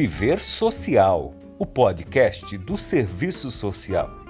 Viver Social, o podcast do Serviço Social.